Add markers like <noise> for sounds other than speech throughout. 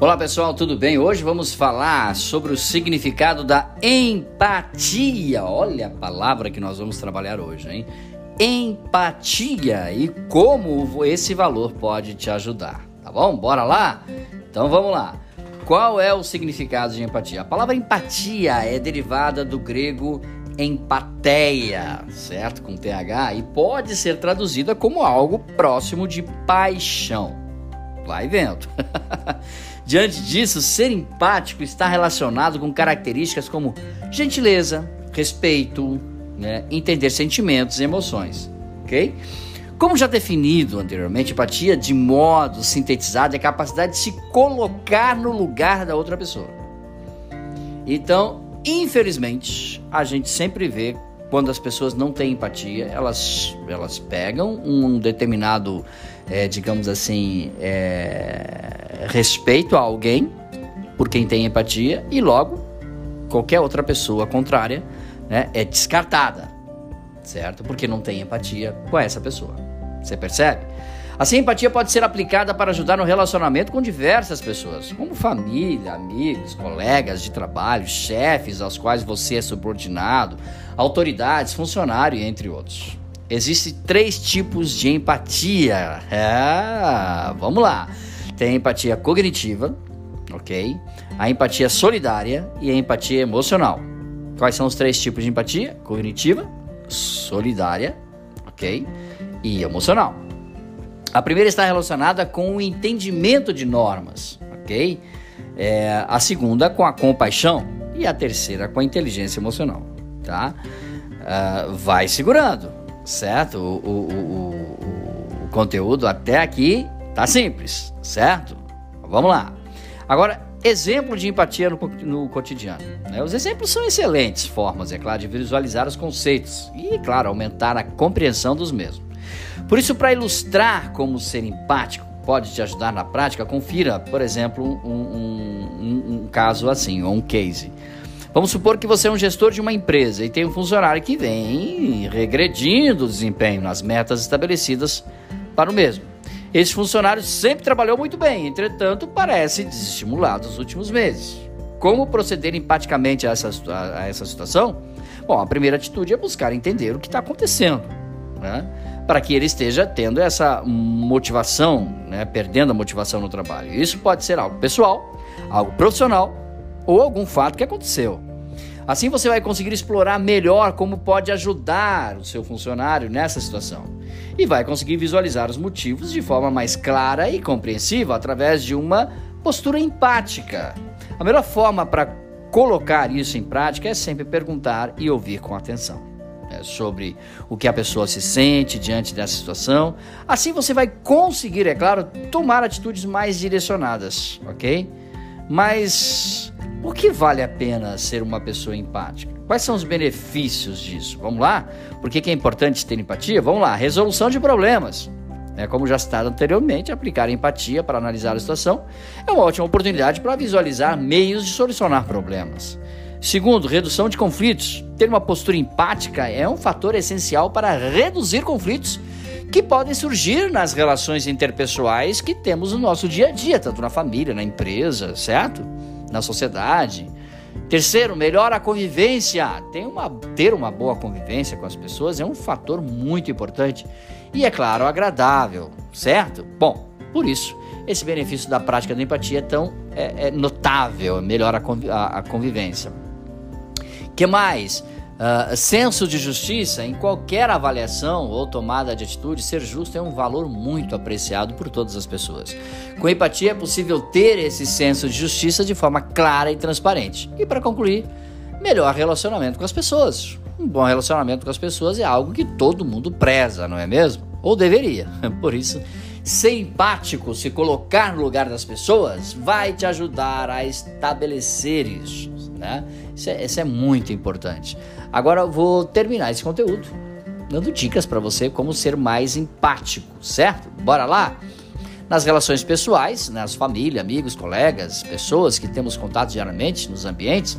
Olá pessoal, tudo bem? Hoje vamos falar sobre o significado da empatia. Olha a palavra que nós vamos trabalhar hoje, hein? Empatia e como esse valor pode te ajudar, tá bom? Bora lá? Então vamos lá. Qual é o significado de empatia? A palavra empatia é derivada do grego empateia, certo? Com TH, e pode ser traduzida como algo próximo de paixão. Vai vendo. <laughs> Diante disso, ser empático está relacionado com características como gentileza, respeito, né, entender sentimentos e emoções, ok? Como já definido anteriormente, empatia, de modo sintetizado, é a capacidade de se colocar no lugar da outra pessoa. Então, infelizmente, a gente sempre vê quando as pessoas não têm empatia, elas, elas pegam um determinado, é, digamos assim, é, respeito a alguém por quem tem empatia e logo qualquer outra pessoa contrária né, é descartada, certo? Porque não tem empatia com essa pessoa. Você percebe? Assim, a empatia pode ser aplicada para ajudar no relacionamento com diversas pessoas, como família, amigos, colegas de trabalho, chefes aos quais você é subordinado, autoridades, funcionário, entre outros. Existem três tipos de empatia. É, vamos lá. Tem a empatia cognitiva, ok? A empatia solidária e a empatia emocional. Quais são os três tipos de empatia? Cognitiva, solidária, ok? E emocional. A primeira está relacionada com o entendimento de normas, ok? É, a segunda com a compaixão e a terceira com a inteligência emocional, tá? Uh, vai segurando, certo? O, o, o, o, conteúdo até aqui Tá simples, certo? Vamos lá. Agora, exemplo de empatia no, no cotidiano. Né? Os exemplos são excelentes formas, é claro, de visualizar os conceitos e, claro, aumentar a compreensão dos mesmos. Por isso, para ilustrar como ser empático pode te ajudar na prática, confira, por exemplo, um, um, um, caso assim, ou um case. Vamos supor que você é um gestor de uma empresa e tem um funcionário que vem regredindo o desempenho nas metas estabelecidas para o mesmo. Esse funcionário sempre trabalhou muito bem, entretanto, parece desestimulado nos últimos meses. Como proceder empaticamente a essa, a, essa situação? Bom, a primeira atitude é buscar entender o que está acontecendo, né? para que ele esteja tendo essa motivação, né? perdendo a motivação no trabalho. Isso pode ser algo pessoal, algo profissional ou algum fato que aconteceu. Assim você vai conseguir explorar melhor como pode ajudar o seu funcionário nessa situação e vai conseguir visualizar os motivos de forma mais clara e compreensiva através de uma postura empática. A melhor forma para colocar isso em prática é sempre perguntar e ouvir com atenção. É, sobre o que a pessoa se sente diante dessa situação. Assim você vai conseguir, é claro, tomar atitudes mais direcionadas, ok? Mas por que vale a pena ser uma pessoa empática? Quais são os benefícios disso? Vamos lá? Por que, é importante ter empatia? Vamos lá. Resolução de problemas. É, como já citado anteriormente, aplicar empatia para analisar a situação é uma ótima oportunidade para visualizar meios de solucionar problemas. Segundo, redução de conflitos. Ter uma postura empática é um fator essencial para reduzir conflitos que podem surgir nas relações interpessoais que temos no nosso dia a dia, tanto na família, na empresa, certo? Na sociedade. Terceiro, melhora a convivência. Uma, ter uma boa convivência com as pessoas é um fator muito importante. E é claro, agradável, certo? Bom, por isso, esse benefício da prática da empatia é tão é, é notável, melhora a convivência. que mais? Uh, senso de justiça, em qualquer avaliação ou tomada de atitude, ser justo é um valor muito apreciado por todas as pessoas. Com empatia é possível ter esse senso de justiça de forma clara e transparente. E para concluir, melhor relacionamento com as pessoas. Um bom relacionamento com as pessoas é algo que todo mundo preza, não é mesmo? Ou deveria. <laughs> Por isso, ser empático, se colocar no lugar das pessoas, vai te ajudar a estabelecer isso. Né? Isso, é, isso é muito importante. Agora eu vou terminar esse conteúdo dando dicas para você como ser mais empático, certo? Bora lá? Nas relações pessoais, nas famílias, amigos, colegas, pessoas que temos contato diariamente nos ambientes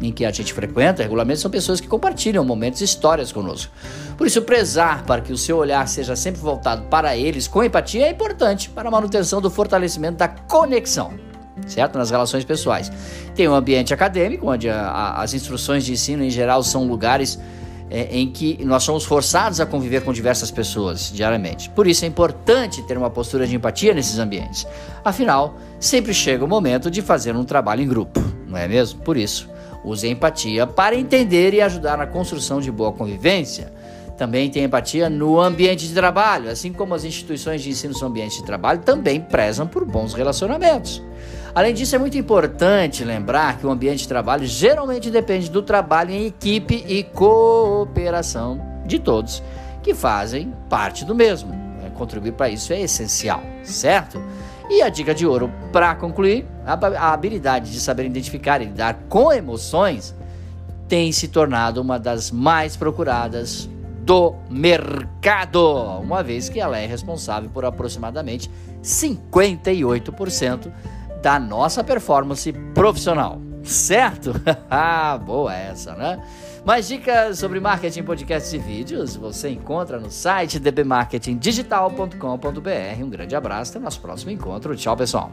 em que a gente frequenta regularmente são pessoas que compartilham momentos e histórias conosco. Por isso, prezar para que o seu olhar seja sempre voltado para eles com empatia é importante para a manutenção do fortalecimento da conexão. Certo? Nas relações pessoais. Tem o ambiente acadêmico, onde a, a, as instruções de ensino em geral são lugares é, em que nós somos forçados a conviver com diversas pessoas diariamente. Por isso é importante ter uma postura de empatia nesses ambientes. Afinal, sempre chega o momento de fazer um trabalho em grupo, não é mesmo? Por isso, use a empatia para entender e ajudar na construção de boa convivência. Também tem empatia no ambiente de trabalho, assim como as instituições de ensino são ambientes de trabalho, também prezam por bons relacionamentos. Além disso, é muito importante lembrar que o ambiente de trabalho geralmente depende do trabalho em equipe e cooperação de todos que fazem parte do mesmo. Né? Contribuir para isso é essencial, certo? E a dica de ouro para concluir: a habilidade de saber identificar e lidar com emoções tem se tornado uma das mais procuradas do mercado, uma vez que ela é responsável por aproximadamente 58% da nossa performance profissional. Certo? <laughs> Ah, boa essa, né? Mais dicas sobre marketing, podcasts e vídeos você encontra no site dbmarketingdigital.com.br. Um grande abraço, até o nosso próximo encontro. Tchau, pessoal.